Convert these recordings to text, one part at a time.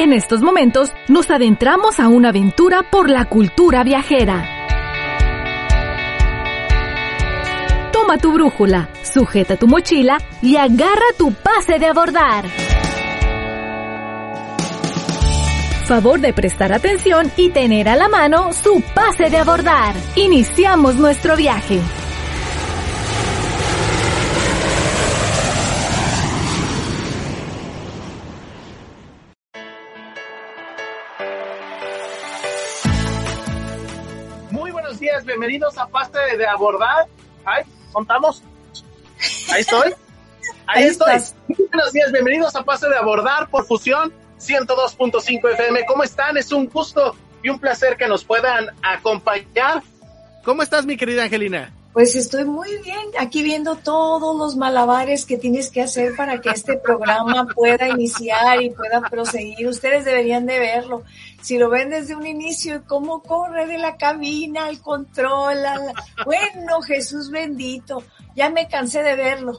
En estos momentos nos adentramos a una aventura por la cultura viajera. Toma tu brújula, sujeta tu mochila y agarra tu pase de abordar. Favor de prestar atención y tener a la mano su pase de abordar. Iniciamos nuestro viaje. Bienvenidos a Pase de Abordar. Ay, contamos. Ahí estoy. Ahí, estoy. Muy buenos días, bienvenidos a Pase de Abordar por Fusión 102.5 FM. ¿Cómo están? Es un gusto y un placer que nos puedan acompañar. ¿Cómo estás, mi querida Angelina? Pues estoy muy bien, aquí viendo todos los malabares que tienes que hacer para que este programa pueda iniciar y pueda proseguir. Ustedes deberían de verlo. Si lo ven desde un inicio, cómo corre de la cabina al control. Bueno, Jesús bendito, ya me cansé de verlo.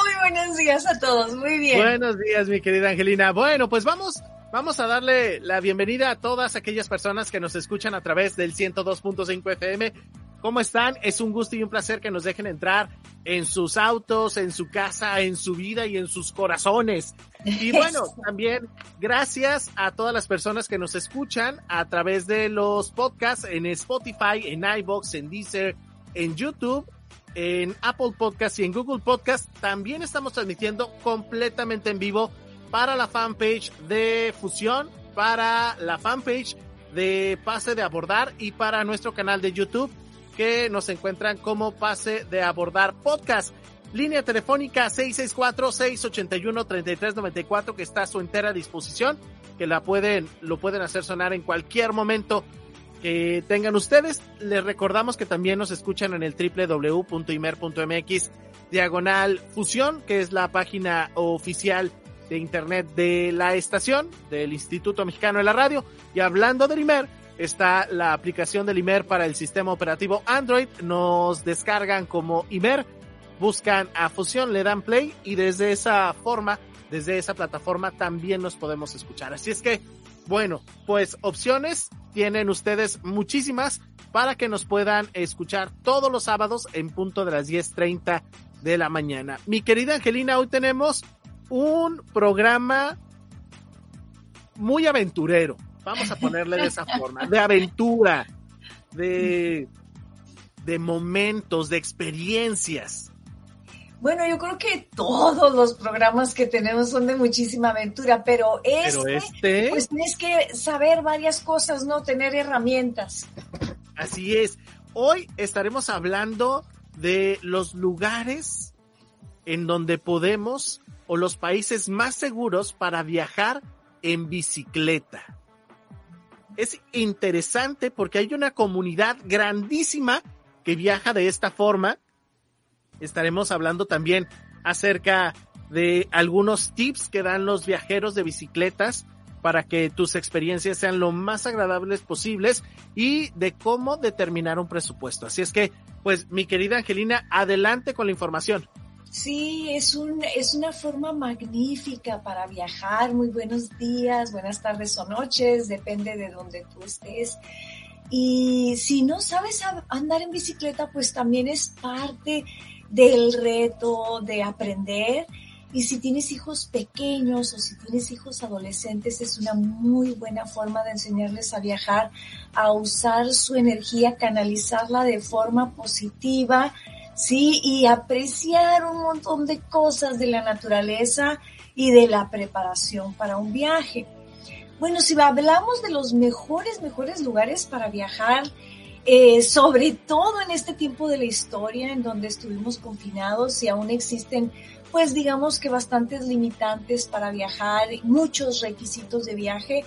muy buenos días a todos, muy bien. Buenos días, mi querida Angelina. Bueno, pues vamos Vamos a darle la bienvenida a todas aquellas personas que nos escuchan a través del 102.5 FM. ¿Cómo están? Es un gusto y un placer que nos dejen entrar en sus autos, en su casa, en su vida y en sus corazones. Y bueno, también gracias a todas las personas que nos escuchan a través de los podcasts en Spotify, en iBox, en Deezer, en YouTube, en Apple Podcasts y en Google Podcasts. También estamos transmitiendo completamente en vivo para la fanpage de Fusión, para la fanpage de Pase de Abordar y para nuestro canal de YouTube que nos encuentran como Pase de Abordar Podcast. Línea telefónica 664-681-3394 que está a su entera disposición, que la pueden, lo pueden hacer sonar en cualquier momento que tengan ustedes. Les recordamos que también nos escuchan en el www.imer.mx diagonal fusión, que es la página oficial de internet de la estación del Instituto Mexicano de la Radio. Y hablando del IMER, está la aplicación del IMER para el sistema operativo Android. Nos descargan como IMER, buscan a Fusión, le dan play y desde esa forma, desde esa plataforma también nos podemos escuchar. Así es que, bueno, pues opciones tienen ustedes muchísimas para que nos puedan escuchar todos los sábados en punto de las 10.30 de la mañana. Mi querida Angelina, hoy tenemos un programa muy aventurero. Vamos a ponerle de esa forma, de aventura, de, de momentos, de experiencias. Bueno, yo creo que todos los programas que tenemos son de muchísima aventura, pero este, pero este... pues tienes que saber varias cosas, ¿no? Tener herramientas. Así es. Hoy estaremos hablando de los lugares en donde podemos o los países más seguros para viajar en bicicleta. Es interesante porque hay una comunidad grandísima que viaja de esta forma. Estaremos hablando también acerca de algunos tips que dan los viajeros de bicicletas para que tus experiencias sean lo más agradables posibles y de cómo determinar un presupuesto. Así es que, pues, mi querida Angelina, adelante con la información. Sí, es, un, es una forma magnífica para viajar. Muy buenos días, buenas tardes o noches, depende de donde tú estés. Y si no sabes andar en bicicleta, pues también es parte del reto de aprender. Y si tienes hijos pequeños o si tienes hijos adolescentes, es una muy buena forma de enseñarles a viajar, a usar su energía, canalizarla de forma positiva ¿sí? Y apreciar un montón de cosas de la naturaleza y de la preparación para un viaje. Bueno, si hablamos de los mejores, mejores lugares para viajar, eh, sobre todo en este tiempo de la historia en donde estuvimos confinados y aún existen, pues digamos que bastantes limitantes para viajar, muchos requisitos de viaje,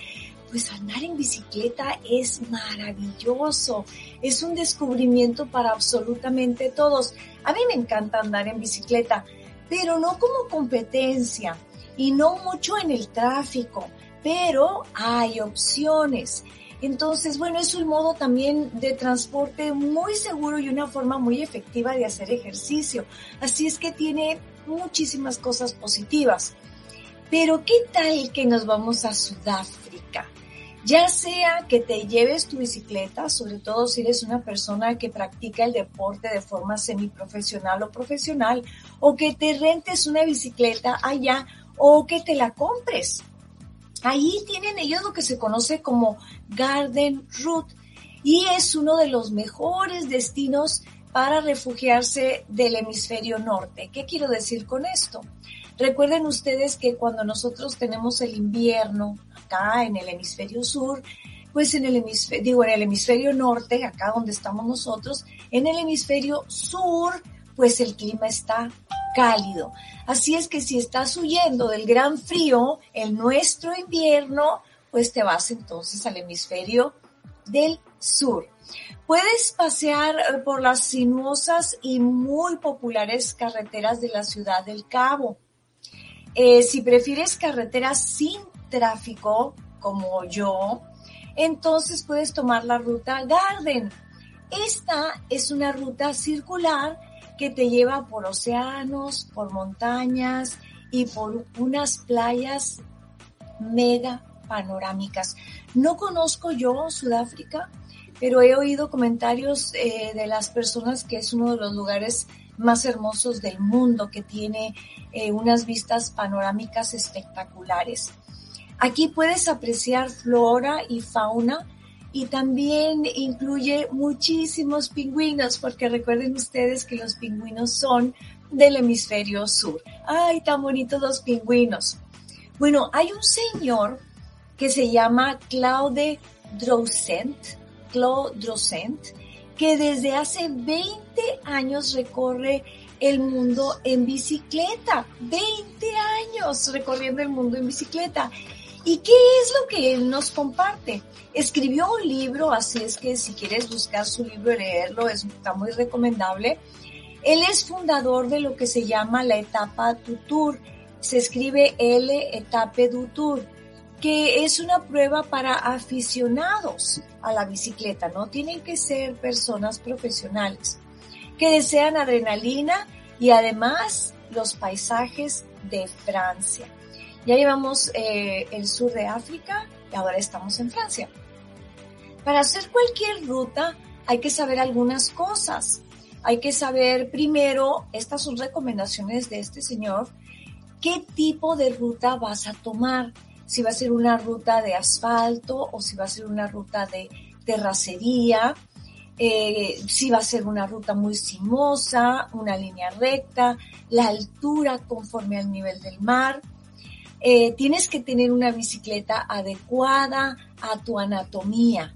pues andar en bicicleta es maravilloso, es un descubrimiento para absolutamente todos. A mí me encanta andar en bicicleta, pero no como competencia y no mucho en el tráfico, pero hay opciones. Entonces, bueno, es un modo también de transporte muy seguro y una forma muy efectiva de hacer ejercicio. Así es que tiene muchísimas cosas positivas. Pero ¿qué tal que nos vamos a Sudáfrica? Ya sea que te lleves tu bicicleta, sobre todo si eres una persona que practica el deporte de forma semiprofesional o profesional, o que te rentes una bicicleta allá o que te la compres. Ahí tienen ellos lo que se conoce como Garden Route y es uno de los mejores destinos para refugiarse del hemisferio norte. ¿Qué quiero decir con esto? Recuerden ustedes que cuando nosotros tenemos el invierno acá en el hemisferio sur, pues en el hemisferio, digo, en el hemisferio norte, acá donde estamos nosotros, en el hemisferio sur, pues el clima está cálido. Así es que si estás huyendo del gran frío, en nuestro invierno, pues te vas entonces al hemisferio del sur. Puedes pasear por las sinuosas y muy populares carreteras de la ciudad del Cabo. Eh, si prefieres carreteras sin tráfico, como yo, entonces puedes tomar la ruta Garden. Esta es una ruta circular que te lleva por océanos, por montañas y por unas playas mega panorámicas. No conozco yo Sudáfrica, pero he oído comentarios eh, de las personas que es uno de los lugares más hermosos del mundo, que tiene eh, unas vistas panorámicas espectaculares. Aquí puedes apreciar flora y fauna y también incluye muchísimos pingüinos, porque recuerden ustedes que los pingüinos son del hemisferio sur. ¡Ay, tan bonitos los pingüinos! Bueno, hay un señor que se llama Claude Drossent, Claude Drossent, que desde hace 20 años recorre el mundo en bicicleta. 20 años recorriendo el mundo en bicicleta. ¿Y qué es lo que él nos comparte? Escribió un libro, así es que si quieres buscar su libro y leerlo, está muy recomendable. Él es fundador de lo que se llama la etapa Tutur. Se escribe L Etape du Tour, que es una prueba para aficionados a la bicicleta. No tienen que ser personas profesionales que desean adrenalina y además los paisajes de Francia. Ya llevamos eh, el sur de África y ahora estamos en Francia. Para hacer cualquier ruta hay que saber algunas cosas. Hay que saber primero, estas son recomendaciones de este señor, qué tipo de ruta vas a tomar. Si va a ser una ruta de asfalto o si va a ser una ruta de terracería, eh, si va a ser una ruta muy sinuosa, una línea recta, la altura conforme al nivel del mar, eh, tienes que tener una bicicleta adecuada a tu anatomía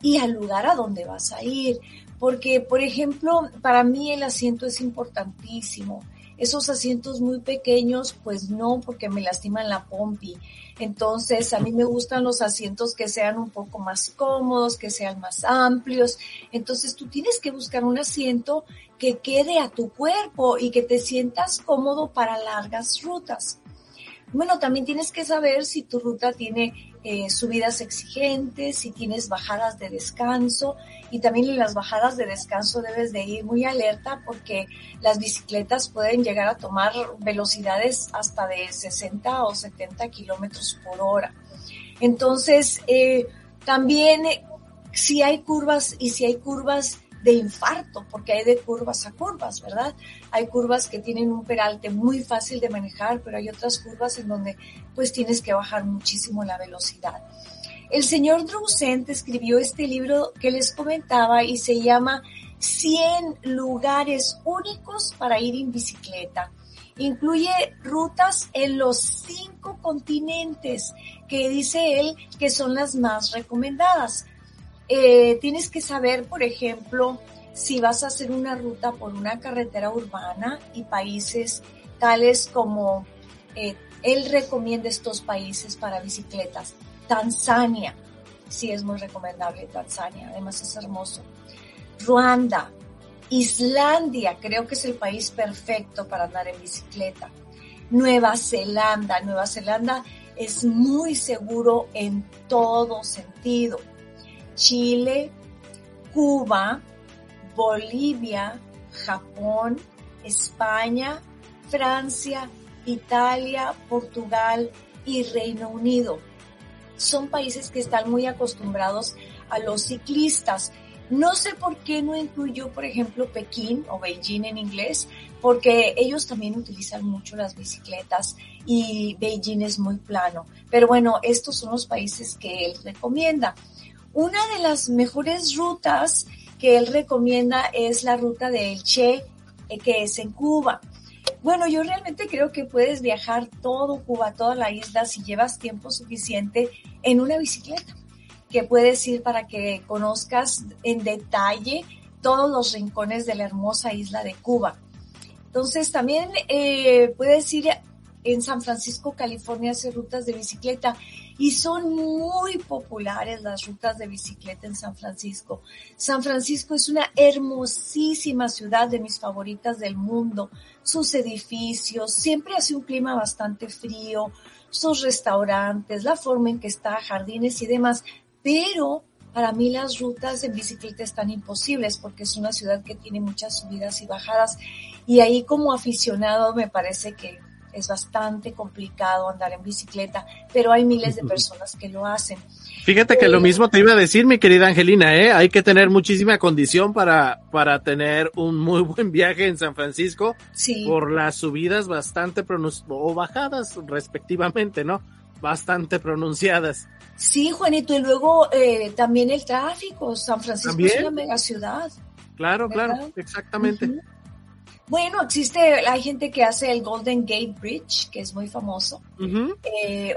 y al lugar a donde vas a ir. Porque, por ejemplo, para mí el asiento es importantísimo. Esos asientos muy pequeños, pues no, porque me lastiman la pompi. Entonces, a mí me gustan los asientos que sean un poco más cómodos, que sean más amplios. Entonces, tú tienes que buscar un asiento que quede a tu cuerpo y que te sientas cómodo para largas rutas. Bueno, también tienes que saber si tu ruta tiene eh, subidas exigentes, si tienes bajadas de descanso y también en las bajadas de descanso debes de ir muy alerta porque las bicicletas pueden llegar a tomar velocidades hasta de 60 o 70 kilómetros por hora. Entonces, eh, también si hay curvas y si hay curvas de infarto, porque hay de curvas a curvas, ¿verdad? Hay curvas que tienen un peralte muy fácil de manejar, pero hay otras curvas en donde pues tienes que bajar muchísimo la velocidad. El señor Droucent escribió este libro que les comentaba y se llama 100 lugares únicos para ir en bicicleta. Incluye rutas en los cinco continentes que dice él que son las más recomendadas. Eh, tienes que saber, por ejemplo, si vas a hacer una ruta por una carretera urbana y países tales como eh, él recomienda estos países para bicicletas. Tanzania, sí es muy recomendable Tanzania, además es hermoso. Ruanda, Islandia, creo que es el país perfecto para andar en bicicleta. Nueva Zelanda, Nueva Zelanda es muy seguro en todo sentido. Chile, Cuba, Bolivia, Japón, España, Francia, Italia, Portugal y Reino Unido. Son países que están muy acostumbrados a los ciclistas. No sé por qué no incluyó, por ejemplo, Pekín o Beijing en inglés, porque ellos también utilizan mucho las bicicletas y Beijing es muy plano. Pero bueno, estos son los países que él recomienda. Una de las mejores rutas que él recomienda es la ruta de El Che, eh, que es en Cuba. Bueno, yo realmente creo que puedes viajar todo Cuba, toda la isla, si llevas tiempo suficiente en una bicicleta, que puedes ir para que conozcas en detalle todos los rincones de la hermosa isla de Cuba. Entonces también eh, puedes ir en San Francisco, California, hacer rutas de bicicleta y son muy populares las rutas de bicicleta en San Francisco. San Francisco es una hermosísima ciudad de mis favoritas del mundo. Sus edificios, siempre hace un clima bastante frío, sus restaurantes, la forma en que está, jardines y demás, pero para mí las rutas en bicicleta están imposibles porque es una ciudad que tiene muchas subidas y bajadas y ahí como aficionado me parece que es bastante complicado andar en bicicleta, pero hay miles de personas que lo hacen. Fíjate que lo eh, mismo te iba a decir, mi querida Angelina, ¿eh? Hay que tener muchísima condición para, para tener un muy buen viaje en San Francisco. Sí. Por las subidas bastante o bajadas respectivamente, ¿no? Bastante pronunciadas. Sí, Juanito, y luego eh, también el tráfico. San Francisco es una mega ciudad. Claro, claro, exactamente. Bueno, existe, hay gente que hace el Golden Gate Bridge, que es muy famoso. Eh,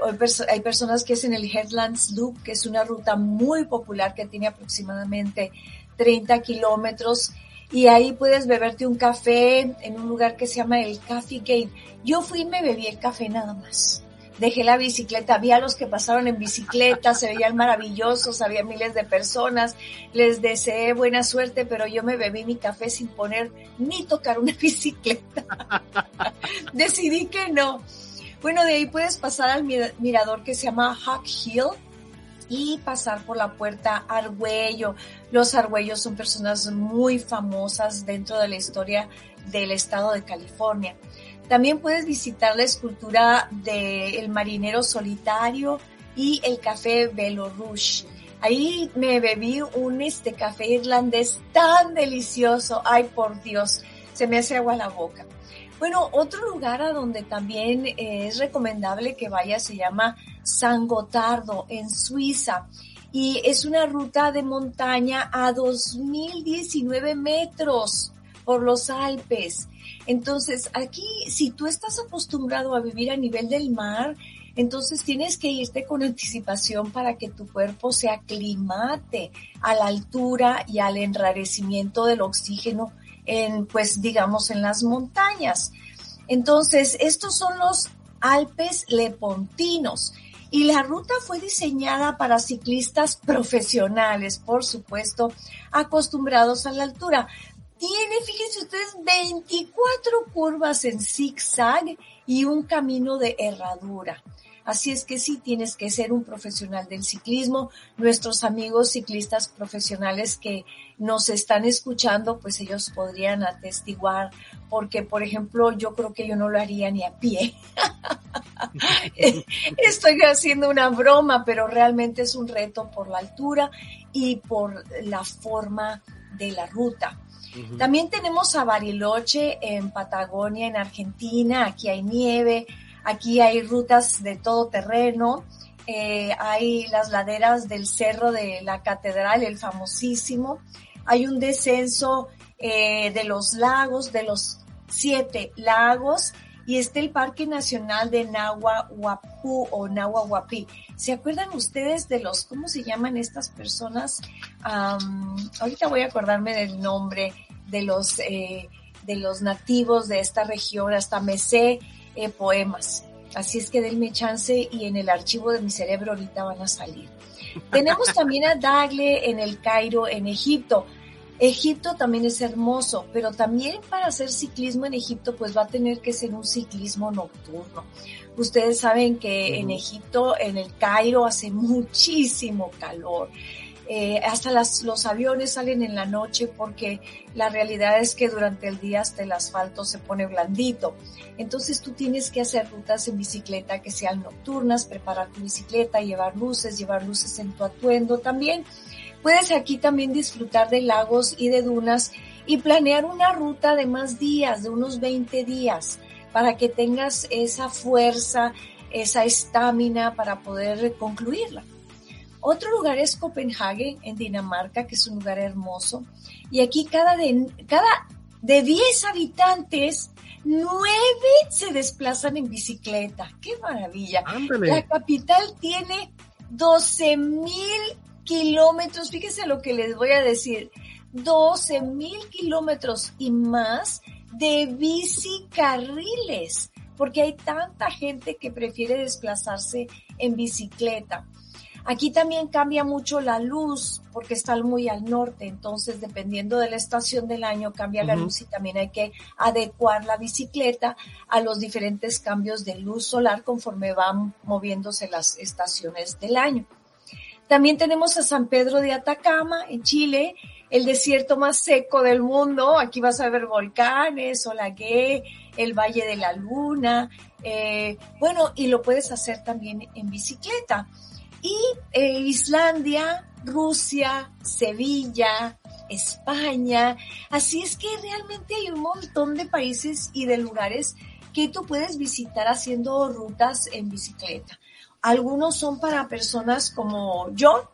hay, personas que hacen el Headlands Loop, que es una ruta muy popular que tiene aproximadamente 30 kilómetros. Y ahí puedes beberte un café en un lugar que se llama el Coffee Gate. Yo fui y me bebí el café nada más dejé la bicicleta, vi a los que pasaron en bicicleta, se veían maravillosos, había miles de personas, les deseé buena suerte, pero yo me bebí mi café sin poner ni tocar una bicicleta. Decidí que no. Bueno, de ahí puedes pasar al mirador que se llama Hawk Hill y pasar por la puerta Argüello. Los Argüellos son personas muy famosas dentro de la historia del estado de California. También puedes visitar la escultura del el marinero solitario y el café Rouge. Ahí me bebí un este café irlandés tan delicioso. Ay, por Dios, se me hace agua la boca. Bueno, otro lugar a donde también es recomendable que vaya se llama San Gotardo en Suiza y es una ruta de montaña a 2019 metros por los Alpes. Entonces, aquí, si tú estás acostumbrado a vivir a nivel del mar, entonces tienes que irte con anticipación para que tu cuerpo se aclimate a la altura y al enrarecimiento del oxígeno en, pues, digamos, en las montañas. Entonces, estos son los Alpes Lepontinos. Y la ruta fue diseñada para ciclistas profesionales, por supuesto, acostumbrados a la altura. Tiene, fíjense ustedes, 24 curvas en zigzag y un camino de herradura. Así es que sí tienes que ser un profesional del ciclismo. Nuestros amigos ciclistas profesionales que nos están escuchando, pues ellos podrían atestiguar, porque por ejemplo yo creo que yo no lo haría ni a pie. Estoy haciendo una broma, pero realmente es un reto por la altura y por la forma de la ruta. También tenemos a Bariloche en Patagonia, en Argentina. Aquí hay nieve, aquí hay rutas de todo terreno. Eh, hay las laderas del cerro de la catedral, el famosísimo. Hay un descenso eh, de los lagos, de los siete lagos, y está el Parque Nacional de Nahuahuapú o Nahuahuapi. ¿Se acuerdan ustedes de los, cómo se llaman estas personas? ahorita voy a acordarme del nombre de los, eh, de los nativos de esta región, hasta me sé eh, poemas. Así es que denme chance y en el archivo de mi cerebro ahorita van a salir. Tenemos también a Dagle en el Cairo, en Egipto. Egipto también es hermoso, pero también para hacer ciclismo en Egipto pues va a tener que ser un ciclismo nocturno. Ustedes saben que en Egipto, en el Cairo, hace muchísimo calor. Eh, hasta las, los aviones salen en la noche porque la realidad es que durante el día hasta el asfalto se pone blandito. Entonces tú tienes que hacer rutas en bicicleta que sean nocturnas, preparar tu bicicleta, llevar luces, llevar luces en tu atuendo también. Puedes aquí también disfrutar de lagos y de dunas y planear una ruta de más días, de unos 20 días, para que tengas esa fuerza, esa estamina para poder concluirla. Otro lugar es Copenhague, en Dinamarca, que es un lugar hermoso. Y aquí cada de, cada de 10 habitantes, 9 se desplazan en bicicleta. ¡Qué maravilla! La capital tiene 12 mil kilómetros. Fíjese lo que les voy a decir. 12 mil kilómetros y más de bicicarriles, porque hay tanta gente que prefiere desplazarse en bicicleta. Aquí también cambia mucho la luz porque está muy al norte, entonces dependiendo de la estación del año cambia la luz y también hay que adecuar la bicicleta a los diferentes cambios de luz solar conforme van moviéndose las estaciones del año. También tenemos a San Pedro de Atacama en Chile, el desierto más seco del mundo. Aquí vas a ver volcanes, Olagué, el Valle de la Luna. Eh, bueno, y lo puedes hacer también en bicicleta y eh, Islandia, Rusia, Sevilla, España. Así es que realmente hay un montón de países y de lugares que tú puedes visitar haciendo rutas en bicicleta. Algunos son para personas como yo,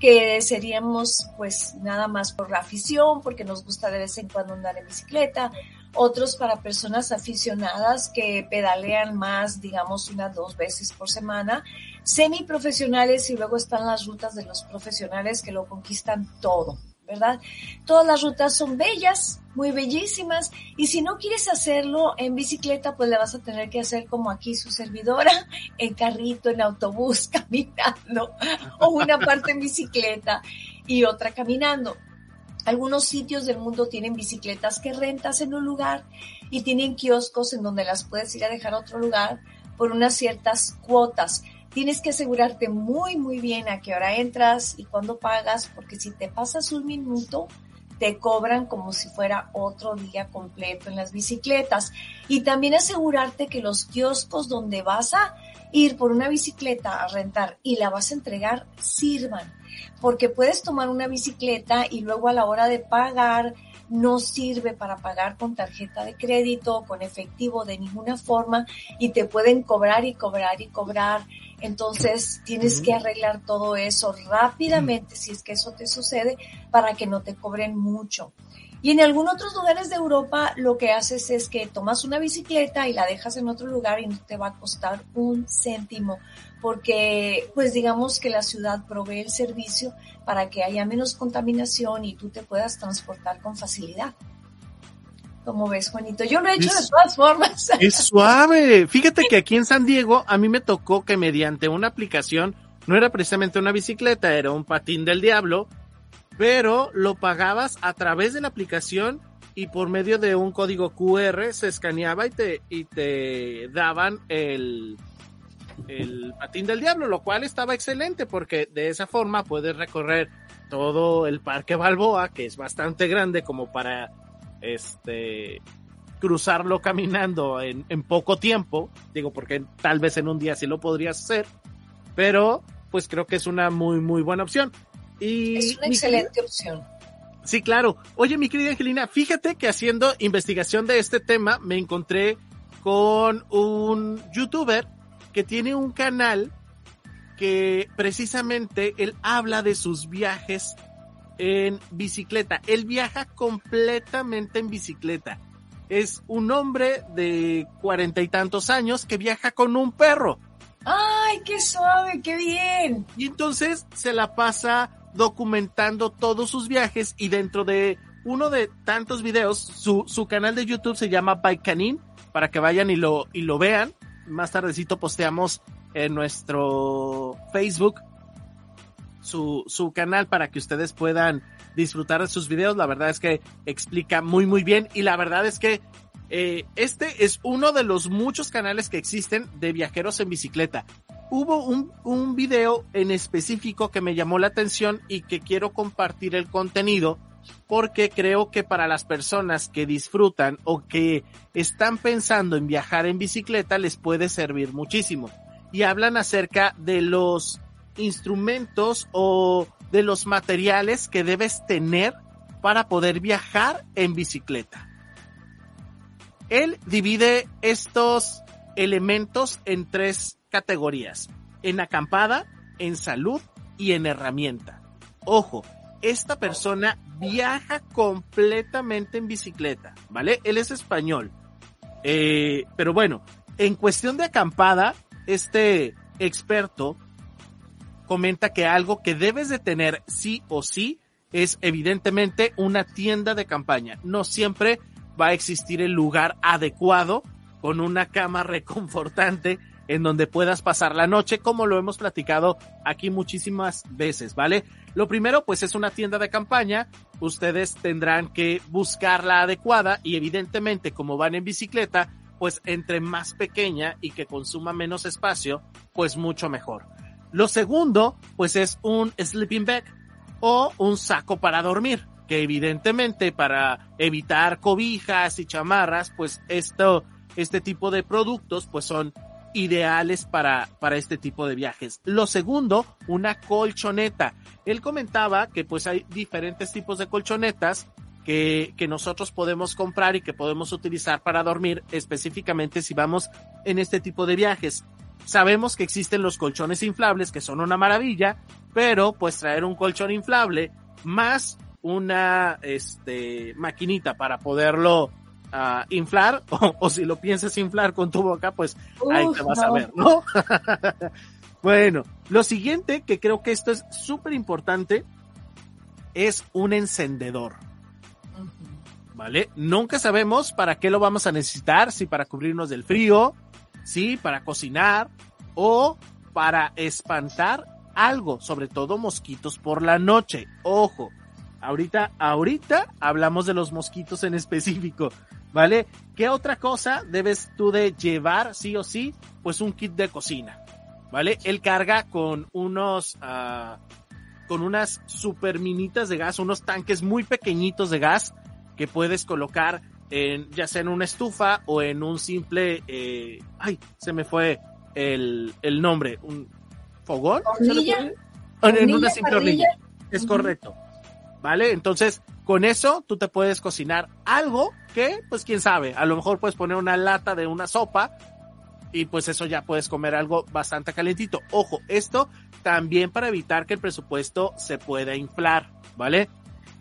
que seríamos pues nada más por la afición, porque nos gusta de vez en cuando andar en bicicleta, otros para personas aficionadas que pedalean más, digamos, unas dos veces por semana, semiprofesionales y luego están las rutas de los profesionales que lo conquistan todo. ¿verdad? Todas las rutas son bellas, muy bellísimas, y si no quieres hacerlo en bicicleta, pues le vas a tener que hacer como aquí su servidora, en carrito, en autobús, caminando, o una parte en bicicleta y otra caminando. Algunos sitios del mundo tienen bicicletas que rentas en un lugar y tienen kioscos en donde las puedes ir a dejar a otro lugar por unas ciertas cuotas. Tienes que asegurarte muy, muy bien a qué hora entras y cuándo pagas, porque si te pasas un minuto, te cobran como si fuera otro día completo en las bicicletas. Y también asegurarte que los kioscos donde vas a ir por una bicicleta a rentar y la vas a entregar sirvan porque puedes tomar una bicicleta y luego a la hora de pagar no sirve para pagar con tarjeta de crédito, con efectivo de ninguna forma y te pueden cobrar y cobrar y cobrar. Entonces tienes que arreglar todo eso rápidamente si es que eso te sucede para que no te cobren mucho. Y en algunos otros lugares de Europa lo que haces es que tomas una bicicleta y la dejas en otro lugar y no te va a costar un céntimo, porque pues digamos que la ciudad provee el servicio para que haya menos contaminación y tú te puedas transportar con facilidad. Como ves, Juanito, yo lo he hecho de todas formas. Es suave. Fíjate que aquí en San Diego a mí me tocó que mediante una aplicación, no era precisamente una bicicleta, era un patín del diablo, pero lo pagabas a través de la aplicación y por medio de un código QR se escaneaba y te, y te daban el, patín del diablo, lo cual estaba excelente porque de esa forma puedes recorrer todo el parque Balboa, que es bastante grande como para este cruzarlo caminando en, en poco tiempo, digo porque tal vez en un día sí lo podrías hacer, pero pues creo que es una muy muy buena opción es una excelente opción. Sí, claro. Oye, mi querida Angelina, fíjate que haciendo investigación de este tema me encontré con un youtuber que tiene un canal que precisamente él habla de sus viajes en bicicleta. Él viaja completamente en bicicleta. Es un hombre de cuarenta y tantos años que viaja con un perro. ¡Ay, qué suave, qué bien! Y entonces se la pasa documentando todos sus viajes y dentro de uno de tantos videos, su, su canal de YouTube se llama Bike para que vayan y lo, y lo vean. Más tardecito posteamos en nuestro Facebook su, su canal para que ustedes puedan disfrutar de sus videos. La verdad es que explica muy muy bien y la verdad es que eh, este es uno de los muchos canales que existen de viajeros en bicicleta. Hubo un, un video en específico que me llamó la atención y que quiero compartir el contenido porque creo que para las personas que disfrutan o que están pensando en viajar en bicicleta les puede servir muchísimo. Y hablan acerca de los instrumentos o de los materiales que debes tener para poder viajar en bicicleta. Él divide estos elementos en tres categorías. En acampada, en salud y en herramienta. Ojo, esta persona viaja completamente en bicicleta, ¿vale? Él es español. Eh, pero bueno, en cuestión de acampada, este experto comenta que algo que debes de tener sí o sí es evidentemente una tienda de campaña. No siempre va a existir el lugar adecuado con una cama reconfortante en donde puedas pasar la noche, como lo hemos platicado aquí muchísimas veces, ¿vale? Lo primero, pues es una tienda de campaña, ustedes tendrán que buscar la adecuada y evidentemente como van en bicicleta, pues entre más pequeña y que consuma menos espacio, pues mucho mejor. Lo segundo, pues es un sleeping bag o un saco para dormir, que evidentemente para evitar cobijas y chamarras, pues esto, este tipo de productos pues son ideales para, para este tipo de viajes. Lo segundo, una colchoneta. Él comentaba que pues hay diferentes tipos de colchonetas que, que nosotros podemos comprar y que podemos utilizar para dormir específicamente si vamos en este tipo de viajes. Sabemos que existen los colchones inflables que son una maravilla, pero pues traer un colchón inflable más una este maquinita para poderlo a inflar, o, si lo piensas inflar con tu boca, pues ahí te vas a ver, ¿no? bueno, lo siguiente, que creo que esto es súper importante, es un encendedor. ¿Vale? Nunca sabemos para qué lo vamos a necesitar, si para cubrirnos del frío, si para cocinar o para espantar algo, sobre todo mosquitos por la noche. Ojo, ahorita, ahorita hablamos de los mosquitos en específico. ¿Vale? ¿Qué otra cosa debes tú de llevar sí o sí? Pues un kit de cocina, ¿vale? Él carga con unos, uh, con unas super minitas de gas, unos tanques muy pequeñitos de gas que puedes colocar en, ya sea en una estufa o en un simple, eh, ay, se me fue el, el nombre, un fogón. En una simple hornilla. Es correcto. ¿Vale? Entonces, con eso tú te puedes cocinar algo que, pues quién sabe, a lo mejor puedes poner una lata de una sopa y pues eso ya puedes comer algo bastante calentito. Ojo, esto también para evitar que el presupuesto se pueda inflar, ¿vale?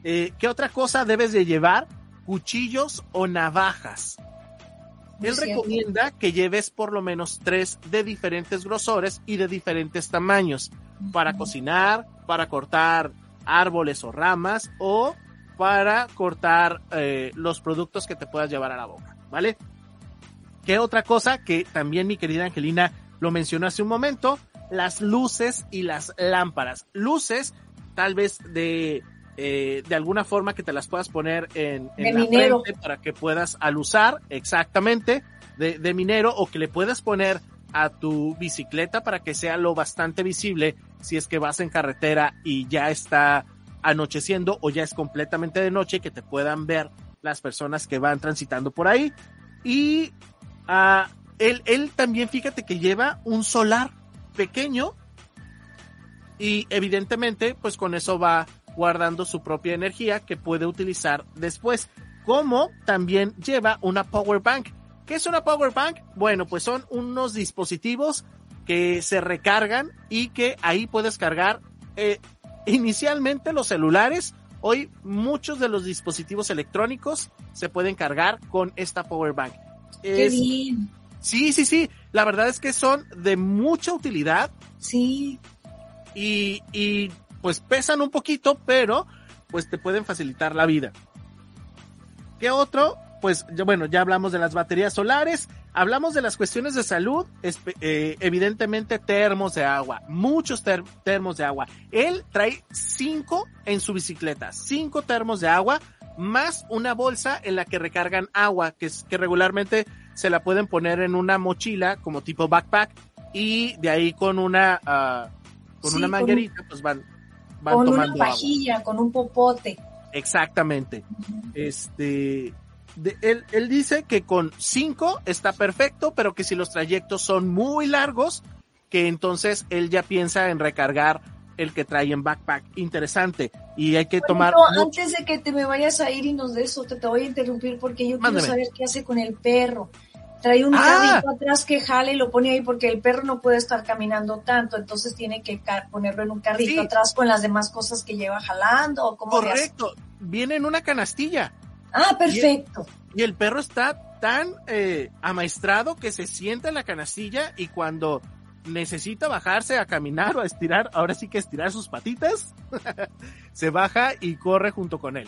Eh, ¿Qué otra cosa debes de llevar? Cuchillos o navajas. Él recomienda que lleves por lo menos tres de diferentes grosores y de diferentes tamaños para cocinar, para cortar árboles o ramas o para cortar eh, los productos que te puedas llevar a la boca, ¿vale? ¿Qué otra cosa que también mi querida Angelina lo mencionó hace un momento? Las luces y las lámparas. Luces, tal vez de, eh, de alguna forma que te las puedas poner en, en la frente para que puedas alusar, exactamente, de, de minero, o que le puedas poner a tu bicicleta para que sea lo bastante visible si es que vas en carretera y ya está anocheciendo o ya es completamente de noche que te puedan ver las personas que van transitando por ahí. Y él, él también fíjate que lleva un solar pequeño y evidentemente pues con eso va guardando su propia energía que puede utilizar después. Como también lleva una power bank. ¿Qué es una power bank? Bueno, pues son unos dispositivos que se recargan y que ahí puedes cargar eh, Inicialmente los celulares, hoy muchos de los dispositivos electrónicos se pueden cargar con esta power bank. Qué bien. Sí, sí, sí. La verdad es que son de mucha utilidad. Sí. Y, y pues pesan un poquito, pero pues te pueden facilitar la vida. ¿Qué otro? Pues bueno, ya hablamos de las baterías solares, hablamos de las cuestiones de salud, eh, evidentemente termos de agua, muchos termos de agua. Él trae cinco en su bicicleta, cinco termos de agua, más una bolsa en la que recargan agua, que, es, que regularmente se la pueden poner en una mochila como tipo backpack y de ahí con una uh, con Sí, una con manguerita pues van van Con una tomando agua. pajilla, con un popote. Exactamente. Este, de- él, él dice que con 5 está perfecto, pero que si los trayectos son muy largos, que entonces él ya piensa en recargar el que trae en backpack. Interesante. Y hay que tomar... Mu- antes de que te me vayas a ir y nos des otro, te voy a interrumpir porque yo Mándeme. quiero saber qué hace con el perro. Trae un Ah. carrito atrás que jale y lo pone ahí porque el perro no puede estar caminando tanto, entonces tiene que ponerlo en un carrito Sí. atrás con las demás cosas que lleva jalando o cómo? Correcto. Viene en una canastilla. Ah, perfecto. Y el perro está tan eh, amaestrado que se sienta en la canastilla y cuando necesita bajarse a caminar o a estirar, ahora sí que estirar sus patitas, se baja y corre junto con él.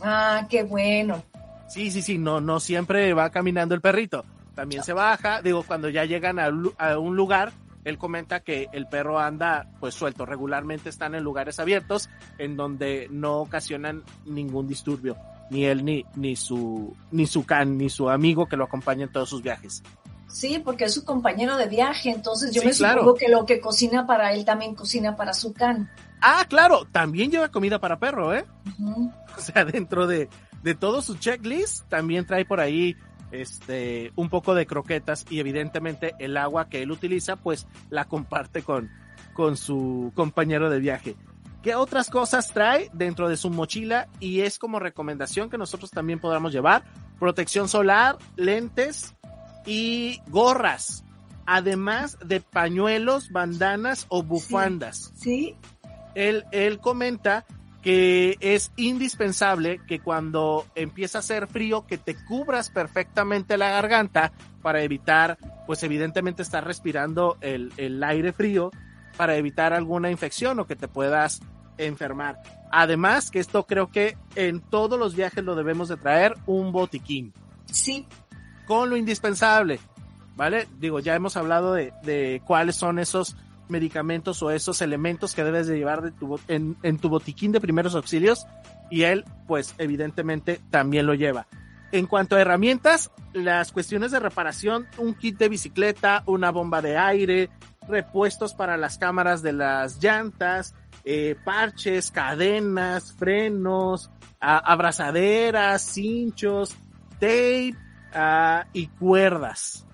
Ah, qué bueno. Sí, sí, sí, no, no siempre va caminando el perrito. También se baja, digo, cuando ya llegan a, a un lugar, él comenta que el perro anda pues suelto, regularmente están en lugares abiertos en donde no ocasionan ningún disturbio, ni él ni, ni su, ni su can, ni su amigo que lo acompaña en todos sus viajes. Sí, porque es su compañero de viaje, entonces yo Sí, me claro. supongo que lo que cocina para él también cocina para su can. Ah, claro, también lleva comida para perro, ¿eh? O sea, dentro de, de todo su checklist, también trae por ahí este un poco de croquetas y evidentemente el agua que él utiliza, pues la comparte con, con su compañero de viaje. ¿Qué otras cosas trae dentro de su mochila? Y es como recomendación que nosotros también podamos llevar. Protección solar, lentes y gorras. Además de pañuelos, bandanas o bufandas Sí, él, él comenta que es indispensable que cuando empieza a hacer frío que te cubras perfectamente la garganta para evitar, pues evidentemente estar respirando el, el aire frío para evitar alguna infección o que te puedas enfermar. Además que esto creo que en todos los viajes lo debemos de traer un botiquín sí, con lo indispensable, ¿vale? Digo, ya hemos hablado de, de cuáles son esos medicamentos o esos elementos que debes de llevar de tu, bo- en, en tu botiquín de primeros auxilios y él, pues evidentemente también lo lleva. En cuanto a herramientas, las cuestiones de reparación, un kit de bicicleta, una bomba de aire, repuestos para las cámaras de las llantas, eh, parches, cadenas, frenos, a- abrazaderas, cinchos, tape ah, y cuerdas.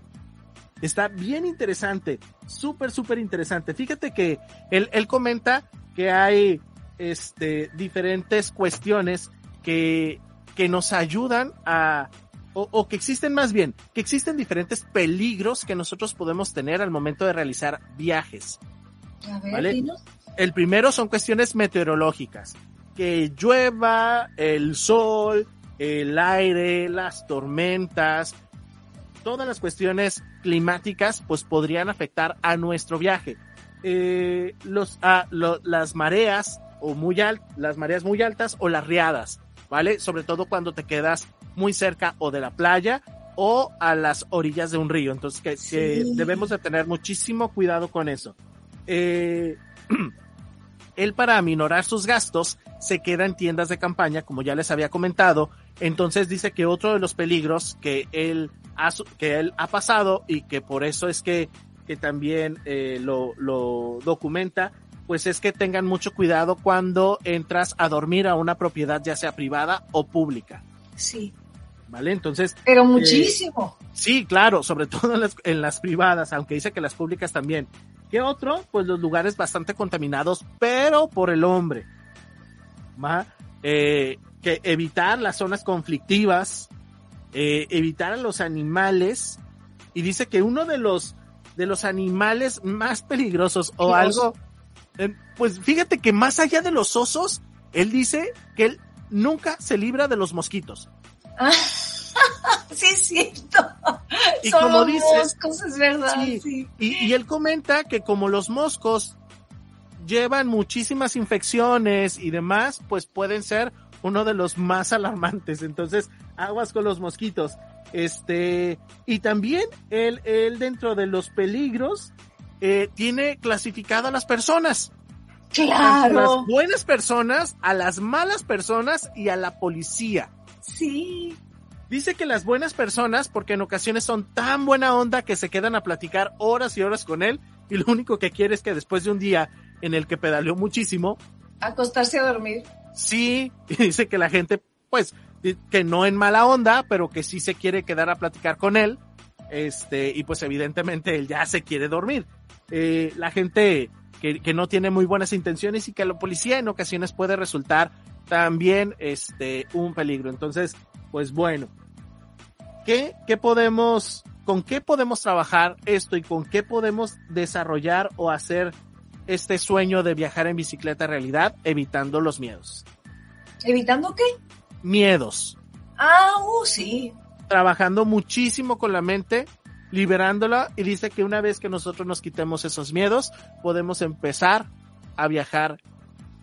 Está bien interesante, súper, súper interesante. Fíjate que él, él comenta que hay este, diferentes cuestiones que, que nos ayudan a, o, o que existen más bien, que existen diferentes peligros que nosotros podemos tener al momento de realizar viajes. a ver, Vale. dinos. El primero son cuestiones meteorológicas. Que llueva, el sol, el aire, las tormentas, todas las cuestiones climáticas pues podrían afectar a nuestro viaje. Eh, los, ah, lo- las mareas o muy al- las mareas muy altas o las riadas, ¿vale? Sobre todo cuando te quedas muy cerca o de la playa o a las orillas de un río. Entonces que, debemos de tener muchísimo cuidado con eso. Eh, él para aminorar sus gastos se queda en tiendas de campaña, como ya les había comentado. Entonces dice que otro de los peligros que él ha, que él ha pasado y que por eso es que, que también eh, lo, lo documenta, pues es que tengan mucho cuidado cuando entras a dormir a una propiedad ya sea privada o pública. Sí, ¿Vale? Entonces, pero muchísimo. Sí, claro, sobre todo en las, en las privadas, aunque dice que las públicas también. ¿Qué otro? Pues los lugares bastante contaminados, pero por el hombre. ¿Va? Eh, que evitar las zonas conflictivas, eh, evitar a los animales, y dice que uno de los, de los animales más peligrosos o algo, eh, pues fíjate que más allá de los osos, él dice que él nunca se libra de los mosquitos. Sí, es cierto. Y Son como los dices, moscos, es verdad. Sí. Sí. Y, y él comenta que como los moscos llevan muchísimas infecciones y demás, pues pueden ser uno de los más alarmantes. Entonces, aguas con los mosquitos. Este, y también él, él dentro de los peligros, eh, tiene clasificado a las personas. Tanto a Claro. las buenas personas, a las malas personas y a la policía. Sí. Dice que las buenas personas, porque en ocasiones son tan buena onda que se quedan a platicar horas y horas con él y lo único que quiere es que después de un día en el que pedaleó muchísimo, acostarse a dormir. Sí, y dice que la gente, pues, que no en mala onda, pero que sí se quiere quedar a platicar con él, este, y pues evidentemente él ya se quiere dormir. Eh, la gente que, que, no tiene muy buenas intenciones y que la policía en ocasiones puede resultar también, este, un peligro. Entonces, pues bueno, ¿qué, qué podemos, con qué podemos trabajar esto y con qué podemos desarrollar o hacer este sueño de viajar en bicicleta realidad, evitando los miedos. ¿Evitando qué? Miedos. Ah, uh, sí. Trabajando muchísimo con la mente, liberándola y dice que una vez que nosotros nos quitemos esos miedos, podemos empezar a viajar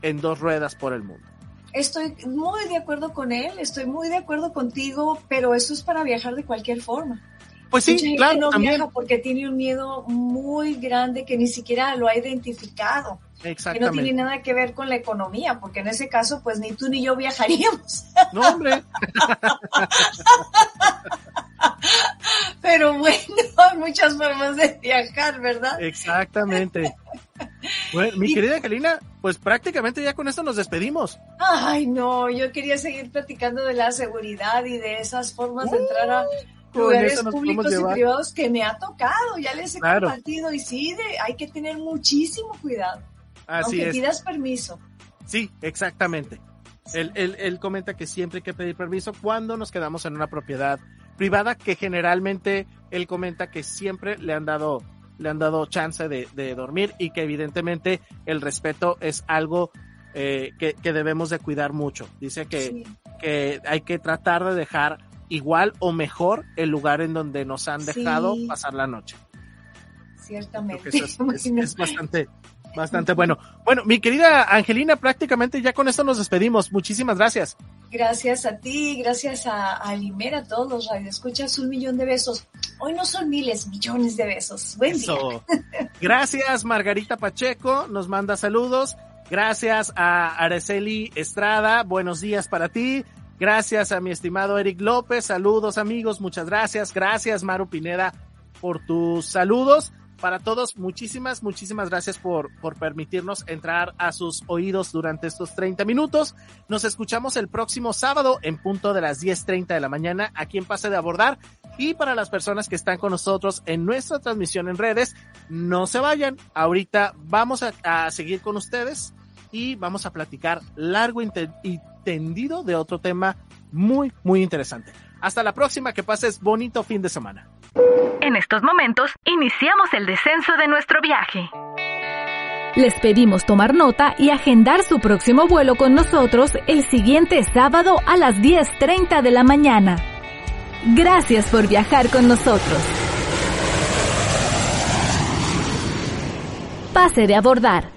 en dos ruedas por el mundo. Estoy muy de acuerdo con él, estoy muy de acuerdo contigo, pero eso es para viajar de cualquier forma. Pues sí, claro, no viaja porque tiene un miedo muy grande que ni siquiera lo ha identificado. Exactamente. Que no tiene nada que ver con la economía, porque en ese caso, pues ni tú ni yo viajaríamos. No, hombre. Pero bueno, hay muchas formas de viajar, ¿verdad? Exactamente. Bueno, mi querida Angelina, pues prácticamente ya con esto nos despedimos. Ay, no, yo quería seguir platicando de la seguridad y de esas formas de entrar a lugares públicos y privados que me ha tocado, ya les he compartido y sí, hay que tener muchísimo cuidado. Así aunque es. pidas permiso. Sí, exactamente. Él, él, él, comenta que siempre hay que pedir permiso cuando nos quedamos en una propiedad privada, que generalmente él comenta que siempre le han dado, le han dado chance de, de dormir y que evidentemente el respeto es algo eh, que, que, debemos de cuidar mucho. Dice que, sí. que hay que tratar de dejar igual o mejor el lugar en donde nos han dejado sí. pasar la noche. Ciertamente. Es, es, bastante, bastante bueno. Bueno, mi querida Angelina, prácticamente ya con esto nos despedimos. Muchísimas gracias. Gracias a ti, gracias a, a Limer, a todos los radioescuchas, un millón de besos. Hoy no son miles, millones de besos. Buen Eso. día. Gracias, Margarita Pacheco, nos manda saludos. Gracias a Araceli Estrada, buenos días para ti. Gracias a mi estimado Eric López, saludos amigos, muchas gracias. Gracias Maru Pineda por tus saludos. Para todos, muchísimas, muchísimas gracias por, por permitirnos entrar a sus oídos durante estos 30 minutos. Nos escuchamos el próximo sábado en punto de las 10.30 de la mañana aquí en Pase de Abordar. Y para las personas que están con nosotros en nuestra transmisión en redes, no se vayan. Ahorita vamos a, a seguir con ustedes y vamos a platicar largo y tendido de otro tema muy, muy interesante. Hasta la próxima, que pases bonito fin de semana. En estos momentos, iniciamos el descenso de nuestro viaje. Les pedimos tomar nota y agendar su próximo vuelo con nosotros el siguiente sábado a las 10.30 de la mañana. Gracias por viajar con nosotros. Pase de abordar.